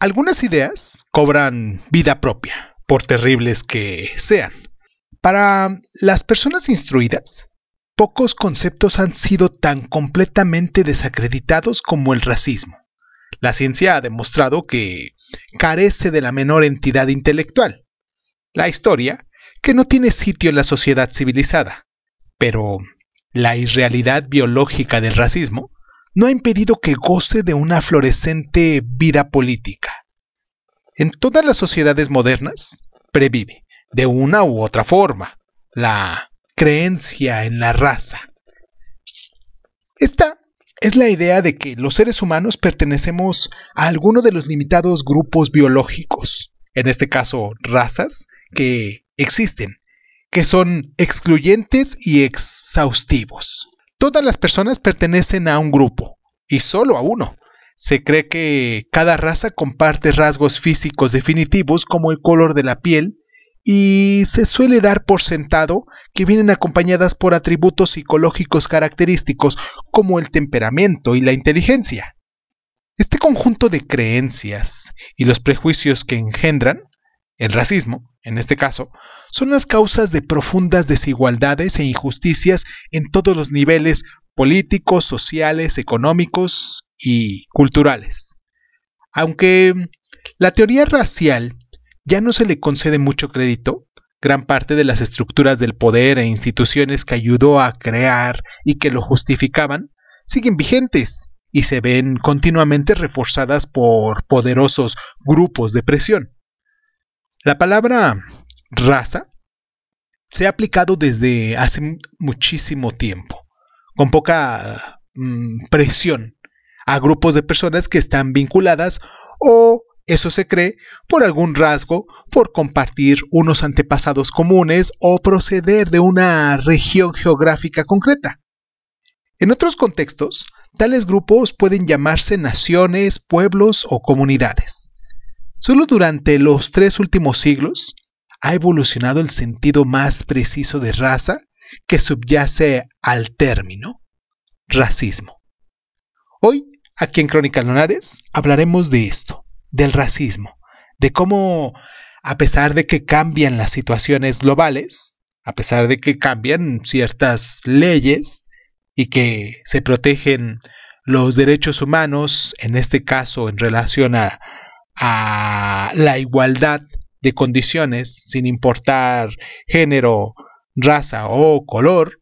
Algunas ideas cobran vida propia, por terribles que sean. Para las personas instruidas, pocos conceptos han sido tan completamente desacreditados como el racismo. La ciencia ha demostrado que carece de la menor entidad intelectual. La historia, que no tiene sitio en la sociedad civilizada. Pero la irrealidad biológica del racismo no ha impedido que goce de una florescente vida política. En todas las sociedades modernas previve, de una u otra forma, la creencia en la raza. Esta es la idea de que los seres humanos pertenecemos a alguno de los limitados grupos biológicos, en este caso razas, que existen, que son excluyentes y exhaustivos. Todas las personas pertenecen a un grupo, y solo a uno. Se cree que cada raza comparte rasgos físicos definitivos como el color de la piel, y se suele dar por sentado que vienen acompañadas por atributos psicológicos característicos como el temperamento y la inteligencia. Este conjunto de creencias y los prejuicios que engendran el racismo, en este caso, son las causas de profundas desigualdades e injusticias en todos los niveles políticos, sociales, económicos y culturales. Aunque la teoría racial ya no se le concede mucho crédito, gran parte de las estructuras del poder e instituciones que ayudó a crear y que lo justificaban siguen vigentes y se ven continuamente reforzadas por poderosos grupos de presión. La palabra raza se ha aplicado desde hace muchísimo tiempo, con poca mm, presión a grupos de personas que están vinculadas o eso se cree por algún rasgo, por compartir unos antepasados comunes o proceder de una región geográfica concreta. En otros contextos, tales grupos pueden llamarse naciones, pueblos o comunidades. Solo durante los tres últimos siglos ha evolucionado el sentido más preciso de raza que subyace al término racismo. Hoy, aquí en Crónicas Lunares, hablaremos de esto, del racismo, de cómo, a pesar de que cambian las situaciones globales, a pesar de que cambian ciertas leyes y que se protegen los derechos humanos, en este caso en relación a a la igualdad de condiciones sin importar género, raza o color,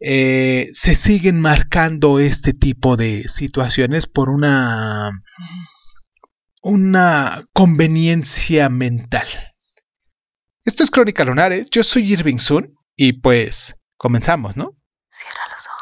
eh, se siguen marcando este tipo de situaciones por una, una conveniencia mental. Esto es Crónica Lunares, yo soy Irving Sun y pues comenzamos, ¿no? Cierra los ojos.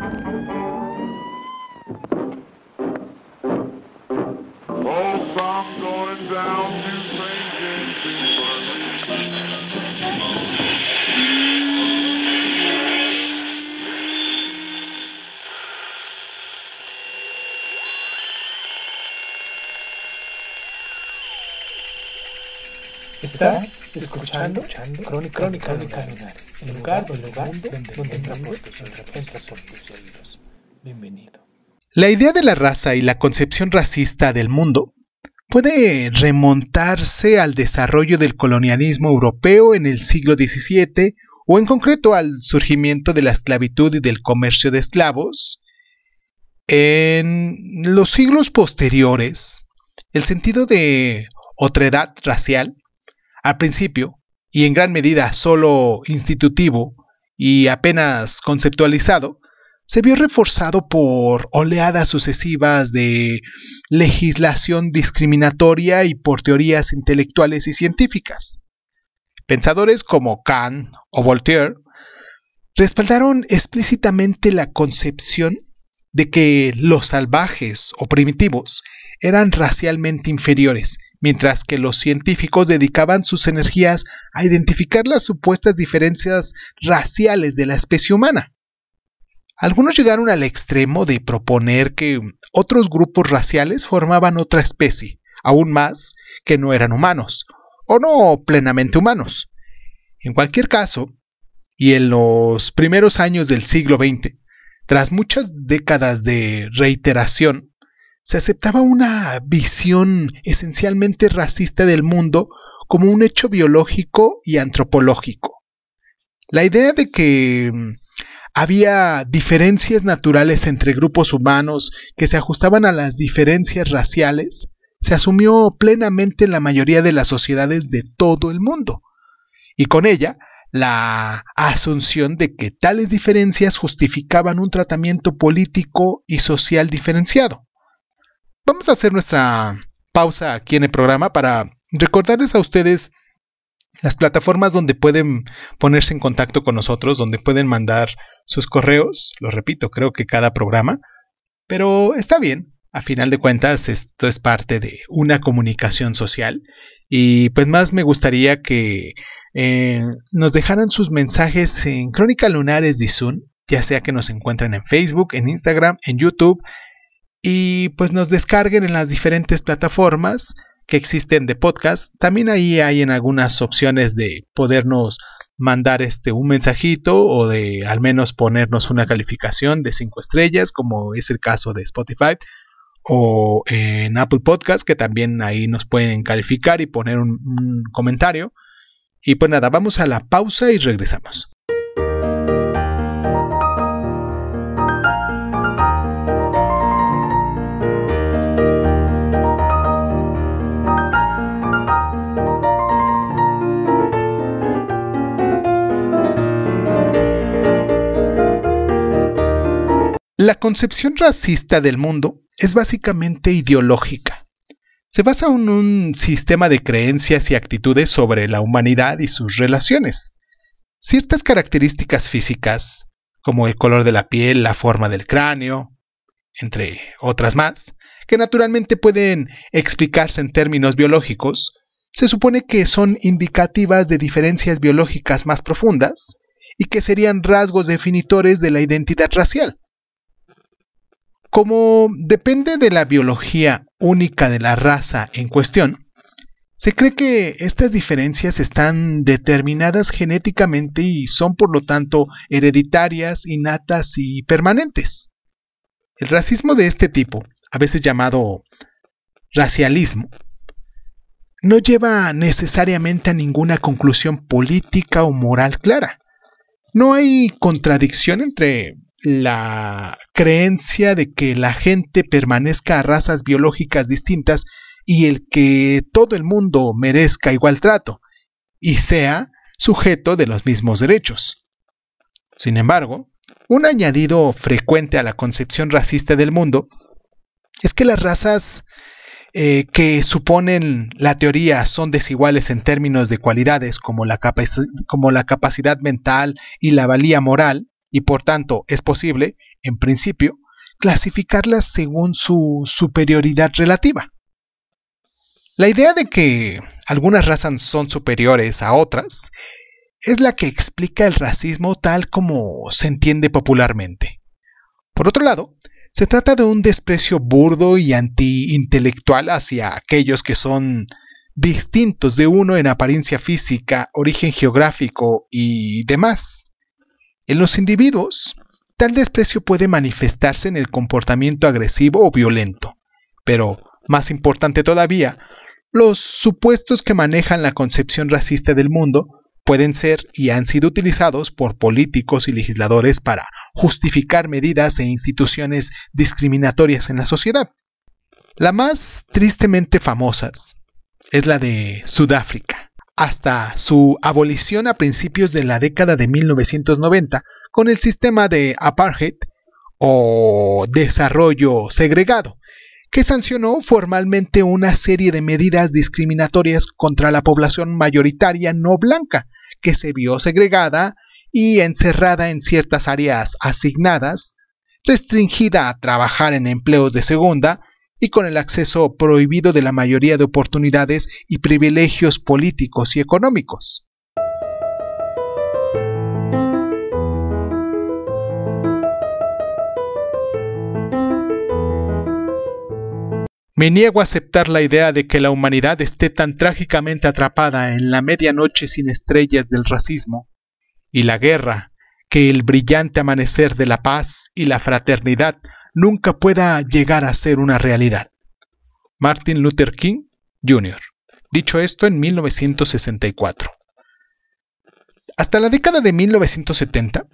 Estás escuchando, Crónica, Crónica, Crónica el lugar, el lugar donde, donde entra por tus oídos. Bienvenido. La idea de la raza y la concepción racista del mundo puede remontarse al desarrollo del colonialismo europeo en el siglo XVII o en concreto al surgimiento de la esclavitud y del comercio de esclavos. En los siglos posteriores, el sentido de otredad racial al principio, y en gran medida solo institutivo y apenas conceptualizado, se vio reforzado por oleadas sucesivas de legislación discriminatoria y por teorías intelectuales y científicas. Pensadores como Kant o Voltaire respaldaron explícitamente la concepción de que los salvajes o primitivos eran racialmente inferiores mientras que los científicos dedicaban sus energías a identificar las supuestas diferencias raciales de la especie humana. Algunos llegaron al extremo de proponer que otros grupos raciales formaban otra especie, aún más que no eran humanos, o no plenamente humanos. En cualquier caso, y en los primeros años del siglo XX, tras muchas décadas de reiteración, se aceptaba una visión esencialmente racista del mundo como un hecho biológico y antropológico. La idea de que mm, había diferencias naturales entre grupos humanos que se ajustaban a las diferencias raciales se asumió plenamente en la mayoría de las sociedades de todo el mundo, y con ella la asunción de que tales diferencias justificaban un tratamiento político y social diferenciado. Vamos a hacer nuestra pausa aquí en el programa para recordarles a ustedes las plataformas donde pueden ponerse en contacto con nosotros, donde pueden mandar sus correos, lo repito, creo que cada programa, pero está bien, a final de cuentas esto es parte de una comunicación social. Y pues más me gustaría que eh, nos dejaran sus mensajes en Crónica Lunares de Zoom, ya sea que nos encuentren en Facebook, en Instagram, en YouTube y pues nos descarguen en las diferentes plataformas que existen de podcast. También ahí hay en algunas opciones de podernos mandar este un mensajito o de al menos ponernos una calificación de 5 estrellas, como es el caso de Spotify o en Apple Podcast, que también ahí nos pueden calificar y poner un comentario. Y pues nada, vamos a la pausa y regresamos. Concepción racista del mundo es básicamente ideológica. Se basa en un sistema de creencias y actitudes sobre la humanidad y sus relaciones. Ciertas características físicas, como el color de la piel, la forma del cráneo, entre otras más, que naturalmente pueden explicarse en términos biológicos, se supone que son indicativas de diferencias biológicas más profundas y que serían rasgos definitores de la identidad racial. Como depende de la biología única de la raza en cuestión, se cree que estas diferencias están determinadas genéticamente y son por lo tanto hereditarias, innatas y permanentes. El racismo de este tipo, a veces llamado racialismo, no lleva necesariamente a ninguna conclusión política o moral clara. No hay contradicción entre la creencia de que la gente permanezca a razas biológicas distintas y el que todo el mundo merezca igual trato y sea sujeto de los mismos derechos. Sin embargo, un añadido frecuente a la concepción racista del mundo es que las razas eh, que suponen la teoría son desiguales en términos de cualidades como la, como la capacidad mental y la valía moral, y por tanto es posible, en principio, clasificarlas según su superioridad relativa. La idea de que algunas razas son superiores a otras es la que explica el racismo tal como se entiende popularmente. Por otro lado, se trata de un desprecio burdo y antiintelectual hacia aquellos que son distintos de uno en apariencia física, origen geográfico y demás. En los individuos, tal desprecio puede manifestarse en el comportamiento agresivo o violento, pero, más importante todavía, los supuestos que manejan la concepción racista del mundo pueden ser y han sido utilizados por políticos y legisladores para justificar medidas e instituciones discriminatorias en la sociedad. La más tristemente famosas es la de Sudáfrica, hasta su abolición a principios de la década de 1990 con el sistema de apartheid o desarrollo segregado, que sancionó formalmente una serie de medidas discriminatorias contra la población mayoritaria no blanca, que se vio segregada y encerrada en ciertas áreas asignadas, restringida a trabajar en empleos de segunda y con el acceso prohibido de la mayoría de oportunidades y privilegios políticos y económicos. Me niego a aceptar la idea de que la humanidad esté tan trágicamente atrapada en la medianoche sin estrellas del racismo y la guerra que el brillante amanecer de la paz y la fraternidad nunca pueda llegar a ser una realidad. Martin Luther King, Jr. Dicho esto en 1964. Hasta la década de 1970,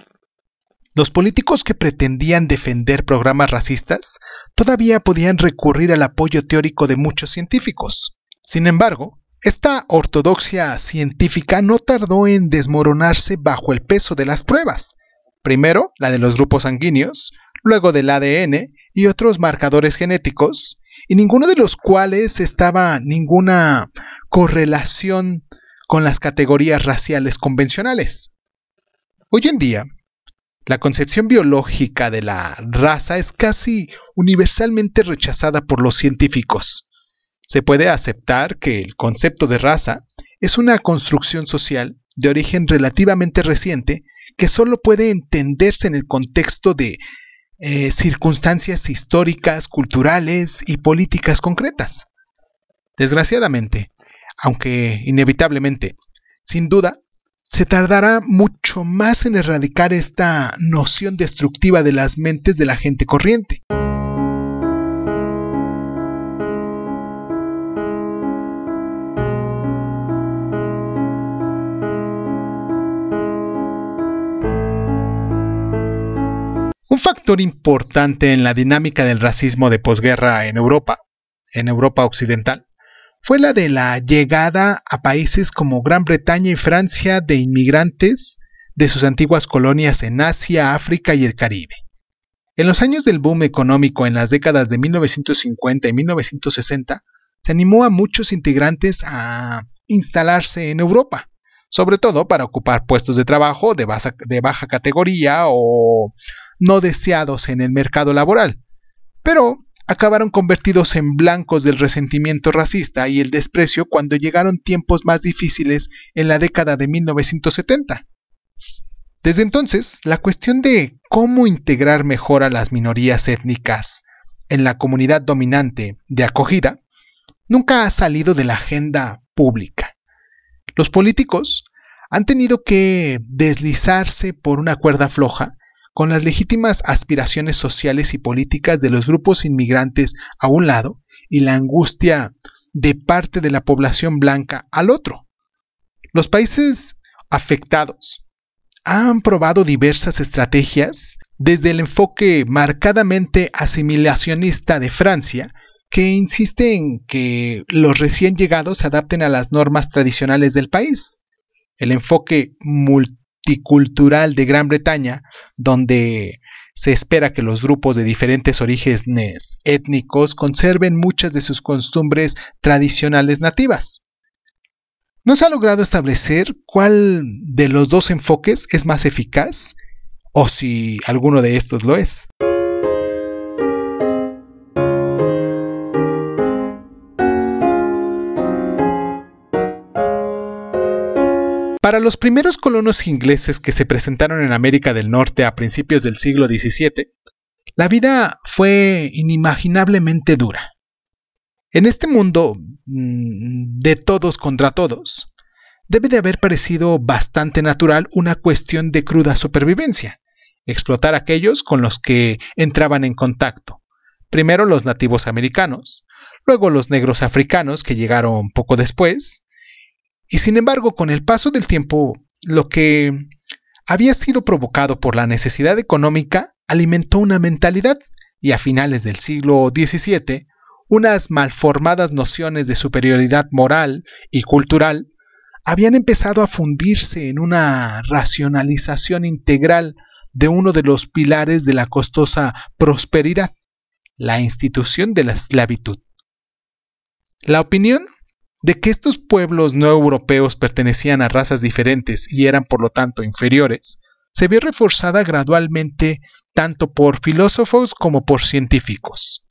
los políticos que pretendían defender programas racistas todavía podían recurrir al apoyo teórico de muchos científicos. Sin embargo, esta ortodoxia científica no tardó en desmoronarse bajo el peso de las pruebas. Primero, la de los grupos sanguíneos, luego del ADN y otros marcadores genéticos, y ninguno de los cuales estaba ninguna correlación con las categorías raciales convencionales. Hoy en día, la concepción biológica de la raza es casi universalmente rechazada por los científicos. Se puede aceptar que el concepto de raza es una construcción social de origen relativamente reciente que solo puede entenderse en el contexto de eh, circunstancias históricas, culturales y políticas concretas. Desgraciadamente, aunque inevitablemente, sin duda, se tardará mucho más en erradicar esta noción destructiva de las mentes de la gente corriente. Un factor importante en la dinámica del racismo de posguerra en Europa, en Europa occidental, fue la de la llegada a países como Gran Bretaña y Francia de inmigrantes de sus antiguas colonias en Asia, África y el Caribe. En los años del boom económico en las décadas de 1950 y 1960, se animó a muchos integrantes a instalarse en Europa, sobre todo para ocupar puestos de trabajo de baja, categoría o no deseados en el mercado laboral. Pero acabaron convertidos en blancos del resentimiento racista y el desprecio cuando llegaron tiempos más difíciles en la década de 1970. Desde entonces, la cuestión de cómo integrar mejor a las minorías étnicas en la comunidad dominante de acogida nunca ha salido de la agenda pública. Los políticos han tenido que deslizarse por una cuerda floja con las legítimas aspiraciones sociales y políticas de los grupos inmigrantes a un lado y la angustia de parte de la población blanca al otro. Los países afectados han probado diversas estrategias, desde el enfoque marcadamente asimilacionista de Francia, que insiste en que los recién llegados se adapten a las normas tradicionales del país, el enfoque multicultural de Gran Bretaña, donde se espera que los grupos de diferentes orígenes étnicos conserven muchas de sus costumbres tradicionales nativas. No se ha logrado establecer cuál de los dos enfoques es más eficaz o si alguno de estos lo es. Para los primeros colonos ingleses que se presentaron en América del Norte a principios del siglo XVII, la vida fue inimaginablemente dura. En este mundo mm, de todos contra todos, debe de haber parecido bastante natural una cuestión de cruda supervivencia, explotar aquellos con los que entraban en contacto. Primero los nativos americanos, luego los negros africanos que llegaron poco después, y sin embargo, con el paso del tiempo, lo que había sido provocado por la necesidad económica alimentó una mentalidad y a finales del siglo XVII, unas malformadas nociones de superioridad moral y cultural habían empezado a fundirse en una racionalización integral de uno de los pilares de la costosa prosperidad, la institución de la esclavitud. La opinión de que estos pueblos no europeos pertenecían a razas diferentes y eran por lo tanto inferiores, se vio reforzada gradualmente tanto por filósofos como por científicos.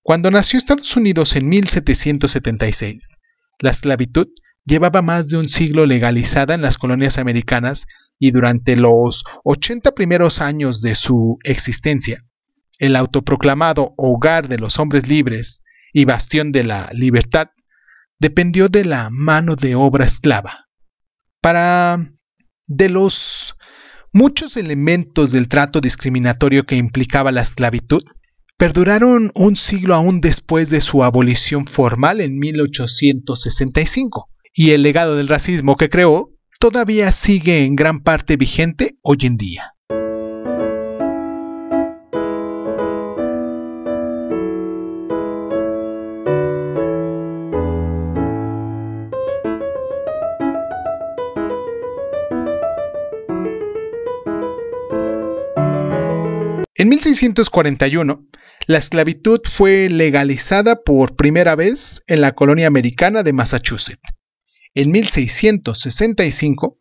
Cuando nació Estados Unidos en 1776, la esclavitud llevaba más de un siglo legalizada en las colonias americanas y durante los 80 primeros años de su existencia, el autoproclamado hogar de los hombres libres y bastión de la libertad, dependió de la mano de obra esclava. Para de los muchos elementos del trato discriminatorio que implicaba la esclavitud, perduraron un siglo aún después de su abolición formal en 1865, y el legado del racismo que creó todavía sigue en gran parte vigente hoy en día. En 1641, la esclavitud fue legalizada por primera vez en la colonia americana de Massachusetts. En 1665,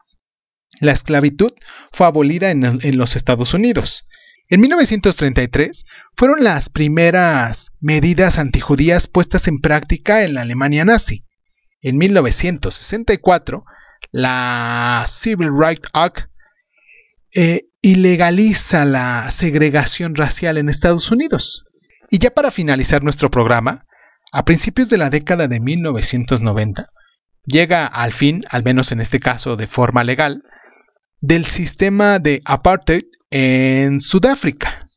la esclavitud fue abolida en, los Estados Unidos. En 1933 fueron las primeras medidas antijudías puestas en práctica en la Alemania nazi. En 1964, la Civil Rights Act eh, ilegaliza la segregación racial en Estados Unidos. Y ya para finalizar nuestro programa, a principios de la década de 1990, llega al fin, al menos en este caso de forma legal, del sistema de apartheid en Sudáfrica.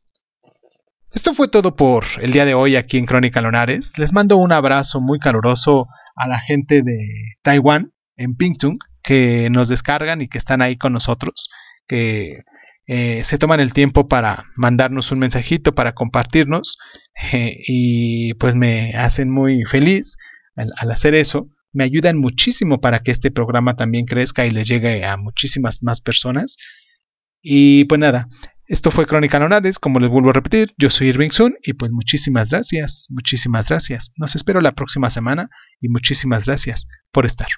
Esto fue todo por el día de hoy aquí en Crónica Lonares. Les mando un abrazo muy caluroso a la gente de Taiwán, en Pingtung, que nos descargan y que están ahí con nosotros, que eh, se toman el tiempo para mandarnos un mensajito, para compartirnos, eh, y pues me hacen muy feliz al, al hacer eso me ayudan muchísimo para que este programa también crezca y les llegue a muchísimas más personas. Y pues nada, esto fue Crónica Lonares, como les vuelvo a repetir, yo soy Irving Sun y pues muchísimas gracias, muchísimas gracias. Nos espero la próxima semana y muchísimas gracias por estar.